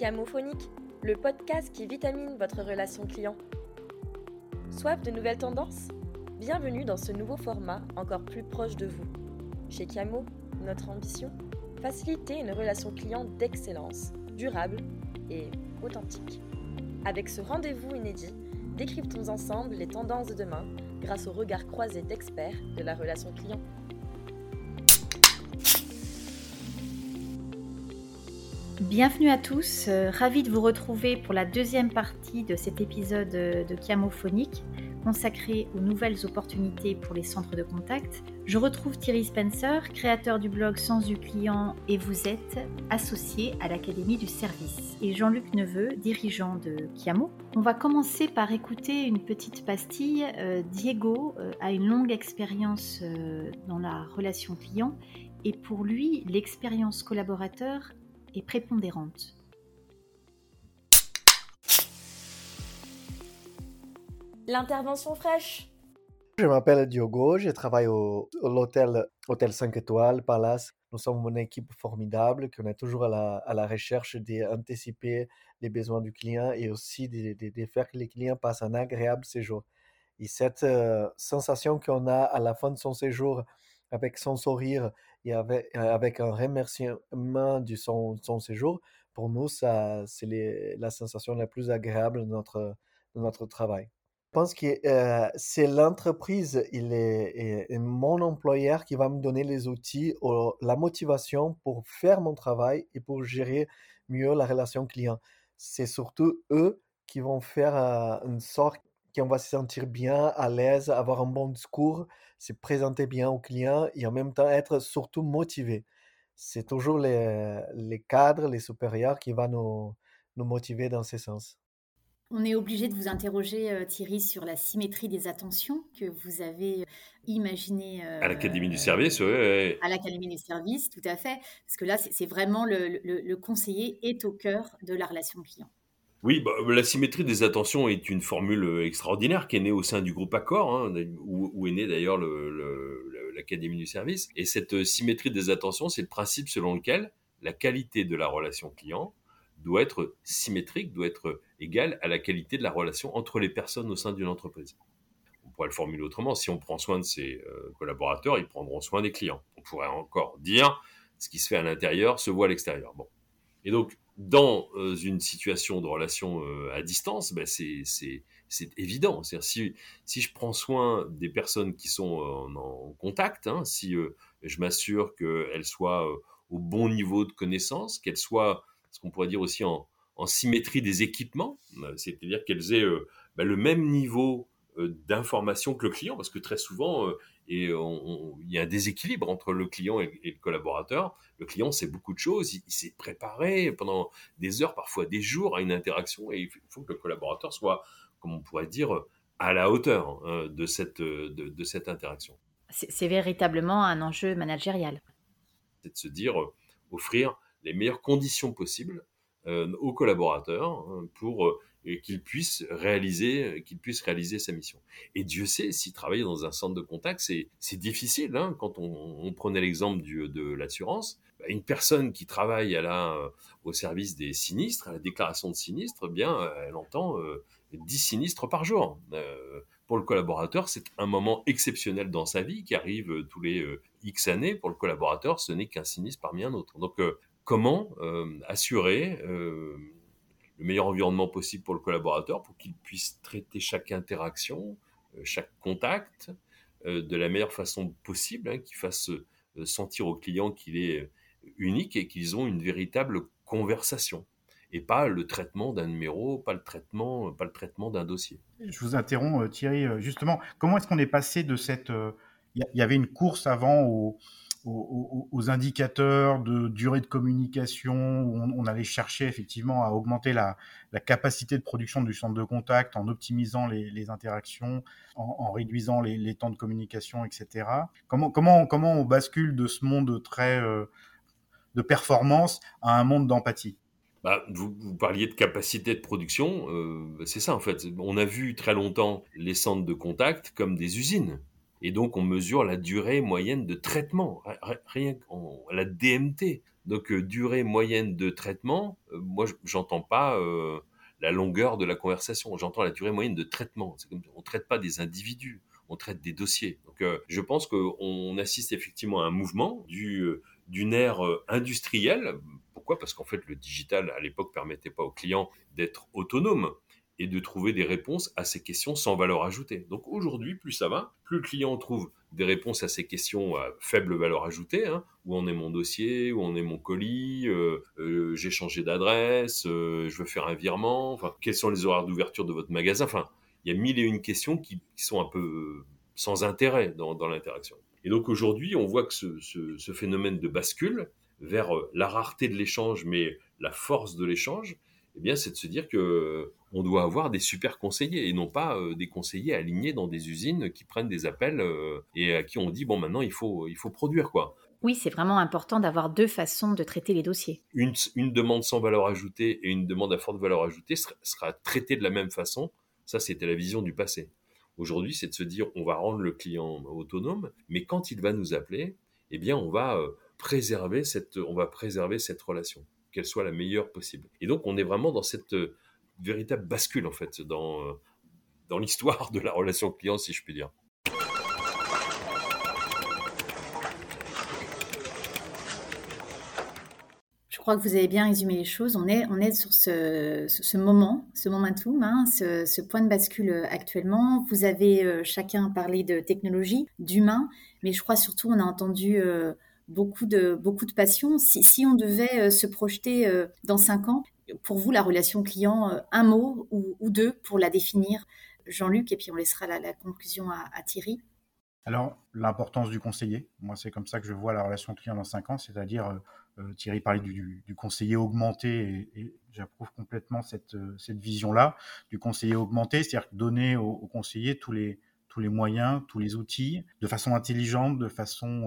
Chiamophonique, le podcast qui vitamine votre relation client. Soif de nouvelles tendances? Bienvenue dans ce nouveau format encore plus proche de vous. Chez Chiamo, notre ambition Faciliter une relation client d'excellence, durable et authentique. Avec ce rendez-vous inédit, décryptons ensemble les tendances de demain grâce au regard croisé d'experts de la relation client. Bienvenue à tous, euh, ravi de vous retrouver pour la deuxième partie de cet épisode euh, de Chiamophonique consacré aux nouvelles opportunités pour les centres de contact. Je retrouve Thierry Spencer, créateur du blog Sans du client et vous êtes associé à l'Académie du service. Et Jean-Luc Neveu, dirigeant de Chiamo. On va commencer par écouter une petite pastille. Euh, Diego a une longue expérience dans la relation client et pour lui, l'expérience collaborateur et prépondérante. L'intervention fraîche. Je m'appelle Diogo, je travaille au, l'hôtel Hôtel 5 étoiles, Palace. Nous sommes une équipe formidable, qu'on est toujours à la, à la recherche d'anticiper les besoins du client et aussi de, de, faire que les clients passent un agréable séjour. Et cette euh, sensation qu'on a à la fin de son séjour, avec son sourire et avec, euh, avec un remerciement de son, séjour, pour nous, ça, c'est la sensation la plus agréable de notre, de notre travail. Je pense que euh, c'est l'entreprise, il est, mon employeur qui va me donner les outils, la motivation pour faire mon travail et pour gérer mieux la relation client. C'est surtout eux qui vont faire euh, une sorte qu'on va se sentir bien, à l'aise, avoir un bon discours, se présenter bien au client et en même temps être surtout motivé. C'est toujours les, les, cadres, les supérieurs qui vont nous, nous motiver dans ce sens. On est obligé de vous interroger, euh, Thierry, sur la symétrie des attentions que vous avez euh, imaginé. à l'Académie du service, oui. À l'Académie du service, tout à fait. Parce que là, c'est vraiment le, le, le conseiller est au cœur de la relation client. Oui, bah, la symétrie des attentions est une formule euh, extraordinaire qui est née au sein du groupe Accor, hein, où, est née d'ailleurs l'Académie du service. Et cette euh, symétrie des attentions, c'est le principe selon lequel la qualité de la relation client doit être symétrique, doit être égale à la qualité de la relation entre les personnes au sein d'une entreprise. On pourrait le formuler autrement, si on prend soin de ses euh, collaborateurs, ils prendront soin des clients. On pourrait encore dire, ce qui se fait à l'intérieur se voit à l'extérieur. Bon. Et donc, dans euh, une situation de relation euh, à distance, ben c'est évident. Si, je prends soin des personnes qui sont en, contact, hein, si euh, je m'assure qu'elles soient au bon niveau de connaissance, qu'elles soient, ce qu'on pourrait dire aussi en, en, symétrie des équipements, c'est-à-dire qu'elles aient ben le même niveau d'information que le client, parce que très souvent, et il y a un déséquilibre entre le client et, le collaborateur. Le client sait beaucoup de choses, il, s'est préparé pendant des heures, parfois des jours à une interaction, et il faut que le collaborateur soit, comme on pourrait dire, à la hauteur hein, de, cette, de, cette interaction. C'est véritablement un enjeu managérial. C'est de se dire, euh, offrir les meilleures conditions possibles euh, aux collaborateurs hein, pour euh, qu'il puisse réaliser, qu'il puisse réaliser sa mission. Et Dieu sait, si travailler dans un centre de contact, c'est, c'est difficile. Hein, quand on, prenait l'exemple du, de l'assurance, bah, une personne qui travaille à la, euh, au service des sinistres, à la déclaration de sinistres, eh bien, euh, elle entend euh, 10 sinistres par jour. Euh, pour le collaborateur, c'est un moment exceptionnel dans sa vie qui arrive euh, tous les X années. Pour le collaborateur, ce n'est qu'un sinistre parmi un autre. Donc, comment assurer le meilleur environnement possible pour le collaborateur, pour qu'il puisse traiter chaque interaction, euh, chaque contact euh, de la meilleure façon possible, hein, qu'il fasse euh, sentir au client qu'il est unique et qu'ils ont une véritable conversation et pas le traitement d'un numéro, pas le traitement, pas le traitement d'un dossier. Je vous interromps Thierry, justement, comment est-ce qu'on est passé de cette il y avait une course avant au, aux, indicateurs de durée de communication, où on, allait chercher effectivement à augmenter la, capacité de production du centre de contact en optimisant les, interactions, en, réduisant les, temps de communication, etc. Comment, comment, comment on bascule de ce monde très euh, de performance à un monde d'empathie? Bah, vous, parliez de capacité de production, euh, c'est ça en fait. On a vu très longtemps les centres de contact comme des usines Et donc, on mesure la durée moyenne de traitement, rien la DMT. Donc, euh, durée moyenne de traitement, euh, moi, j'entends pas euh, la longueur de la conversation, j'entends la durée moyenne de traitement. On traite pas des individus, on traite des dossiers. Donc, je pense qu'on assiste effectivement à un mouvement du, d'une ère industrielle. Pourquoi? Parce qu'en fait, le digital, à l'époque, permettait pas aux clients d'être autonomes et de trouver des réponses à ces questions sans valeur ajoutée. Donc aujourd'hui, plus ça va, plus le client trouve des réponses à ces questions à faible valeur ajoutée, hein, où en est mon dossier, où en est mon colis, euh, euh, j'ai changé d'adresse, euh, je veux faire un virement, enfin, quels sont les horaires d'ouverture de votre magasin, enfin, il y a mille et une questions qui, sont un peu sans intérêt dans, l'interaction. Et donc aujourd'hui, on voit que ce, ce, phénomène de bascule vers la rareté de l'échange, mais la force de l'échange, eh bien, c'est de se dire que on doit avoir des super conseillers et non pas euh, des conseillers alignés dans des usines qui prennent des appels euh, et à qui on dit bon maintenant il faut il faut produire quoi. Oui, c'est vraiment important d'avoir deux façons de traiter les dossiers. Une, une, demande sans valeur ajoutée et une demande à forte valeur ajoutée sera, sera traitée de la même façon. Ça, c'était la vision du passé. Aujourd'hui, c'est de se dire on va rendre le client autonome, mais quand il va nous appeler, eh bien, on va euh, préserver cette, on va préserver cette relation, qu'elle soit la meilleure possible. Et donc, on est vraiment dans cette véritable bascule en fait dans, euh, dans l'histoire de la relation client, si je puis dire. Je crois que vous avez bien résumé les choses. On est, on est sur ce, ce moment, ce momentum, hein, ce, point de bascule euh, actuellement. Vous avez euh, chacun parlé de technologie, d'humain, mais je crois surtout on a entendu beaucoup de, beaucoup de passion. Si, on devait se projeter dans cinq ans, pour vous, la relation client, euh, un mot ou, deux pour la définir, Jean-Luc, et puis on laissera la, conclusion à, Thierry. Alors, l'importance du conseiller. Moi, c'est comme ça que je vois la relation client dans cinq ans, c'est-à-dire, euh, euh, Thierry parlait du, conseiller augmenté, et, j'approuve complètement cette, vision-là, du conseiller augmenté, c'est-à-dire donner au, conseiller tous les, tous les moyens, tous les outils, de façon intelligente, de façon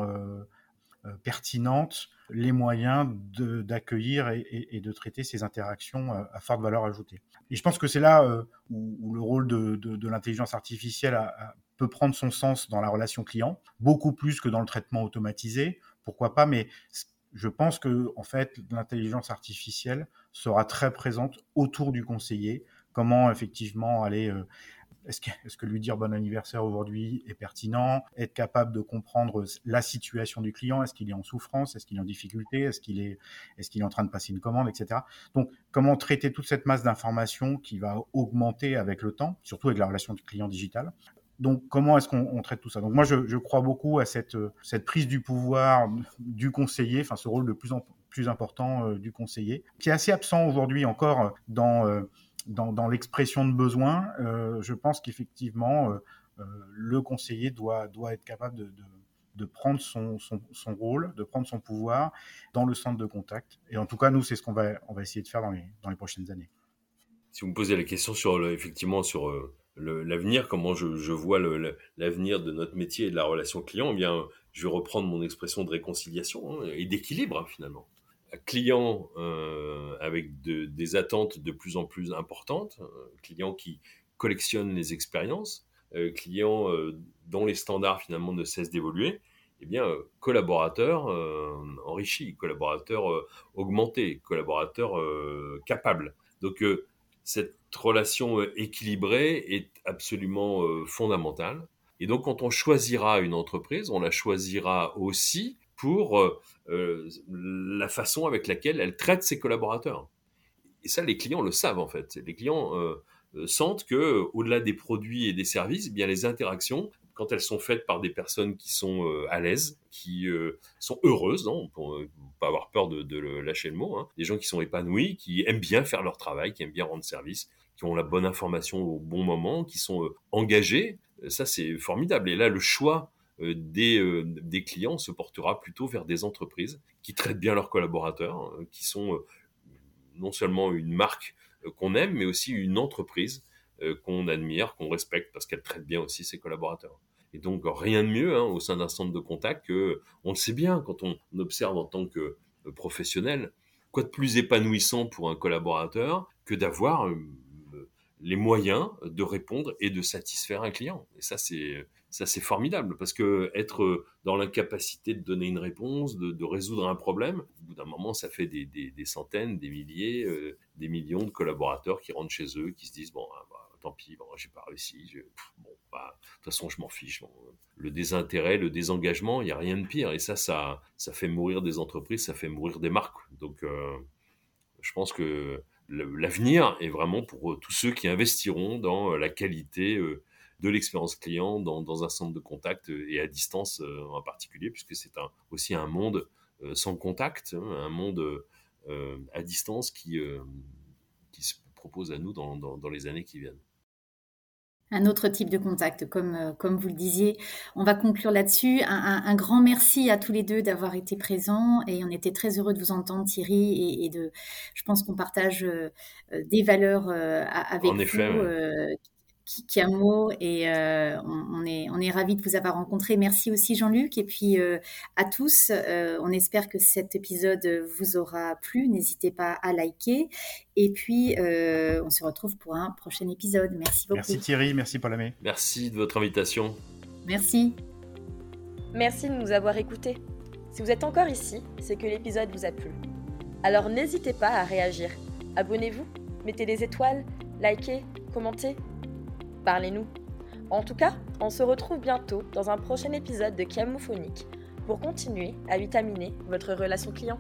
pertinente, les moyens d'accueillir et, de traiter ces interactions euh, à forte valeur ajoutée. Et je pense que c'est là euh, où, le rôle de, l'intelligence artificielle peut prendre son sens dans la relation client, beaucoup plus que dans le traitement automatisé, pourquoi pas, mais je pense que en fait l'intelligence artificielle sera très présente autour du conseiller, comment effectivement aller euh, est-ce que, lui dire bon anniversaire aujourd'hui est pertinent? Être capable de comprendre la situation du client, est-ce qu'il est en souffrance, est-ce qu'il est en difficulté, est-ce qu'il est, est, qu'il est en train de passer une commande, etc. Donc, comment traiter toute cette masse d'informations qui va augmenter avec le temps, surtout avec la relation du client digital? Donc, comment est-ce qu'on traite tout ça? Donc, moi, je, crois beaucoup à cette, cette prise du pouvoir du conseiller, enfin, ce rôle de plus en plus important euh, du conseiller, qui est assez absent aujourd'hui encore dans, euh, dans, l'expression de besoin, euh, je pense qu'effectivement, euh, euh, le conseiller doit, doit être capable de, de, prendre son, son, rôle, de prendre son pouvoir dans le centre de contact. Et en tout cas, nous, c'est ce qu'on va, on va essayer de faire dans les, dans les prochaines années. Si vous me posez la question sur effectivement sur l'avenir, comment je, je vois l'avenir de notre métier et de la relation client, eh bien, je vais reprendre mon expression de réconciliation hein, et d'équilibre hein, finalement clients euh, avec des attentes de plus en plus importantes, euh, clients qui collectionnent les expériences, euh, clients dont les standards finalement ne cessent d'évoluer, eh bien, collaborateurs enrichis, collaborateurs augmentés, collaborateurs capables. Donc, cette relation équilibrée est absolument fondamentale. Et donc, quand on choisira une entreprise, on la choisira aussi pour euh, euh, la façon avec laquelle elle traite ses collaborateurs. Et ça, les clients le savent en fait. Les clients euh, sentent que, au-delà des produits et des services, eh bien les interactions, quand elles sont faites par des personnes qui sont à l'aise, qui sont heureuses, non, pour pas avoir peur de, lâcher le mot, hein, des gens qui sont épanouis, qui aiment bien faire leur travail, qui aiment bien rendre service, qui ont la bonne information au bon moment, qui sont engagés, ça c'est formidable. Et là, le choix des, euh, des, clients se portera plutôt vers des entreprises qui traitent bien leurs collaborateurs, hein, qui sont euh, non seulement une marque qu'on aime, mais aussi une entreprise qu'on admire, qu'on respecte parce qu'elle traite bien aussi ses collaborateurs. Et donc rien de mieux hein, au sein d'un centre de contact que, on le sait bien quand on observe en tant que professionnel, quoi de plus épanouissant pour un collaborateur que d'avoir les moyens de répondre et de satisfaire un client. Et ça, c'est ça c'est formidable parce que être dans l'incapacité de donner une réponse, de, résoudre un problème, au bout d'un moment, ça fait des, centaines, des milliers, des millions de collaborateurs qui rentrent chez eux, qui se disent bon, ah, bah, tant pis, bon, j'ai pas réussi, bon, bah, de toute façon, je m'en fiche. le désintérêt, le désengagement, il n'y a rien de pire. Et ça, ça, ça fait mourir des entreprises, ça fait mourir des marques. Donc, je pense que l'avenir est vraiment pour euh, tous ceux qui investiront dans euh, la qualité euh, de l'expérience client dans, un centre de contact et à distance en particulier, puisque c'est aussi un monde sans contact, hein, un monde à distance qui, se propose à nous dans les années qui viennent un autre type de contact, comme, euh, comme vous le disiez. On va conclure là-dessus. Un, grand merci à tous les deux d'avoir été présents et on était très heureux de vous entendre, Thierry, et, de, je pense qu'on partage euh, euh, des valeurs avec en effet, vous qui a mot et on, est, est ravis de vous avoir rencontré. Merci aussi Jean-Luc et puis euh, à tous. Euh, on espère que cet épisode vous aura plu. N'hésitez pas à liker et puis on se retrouve pour un prochain épisode. Merci beaucoup. Merci Thierry, merci Paulamé. Merci de votre invitation. Merci. Merci de nous avoir écoutés. Si vous êtes encore ici, c'est que l'épisode vous a plu. Alors n'hésitez pas à réagir. Abonnez-vous, mettez des étoiles, likez, commentez Parlez-nous. En tout cas, on se retrouve bientôt dans un prochain épisode de Camophonique pour continuer à vitaminer votre relation client.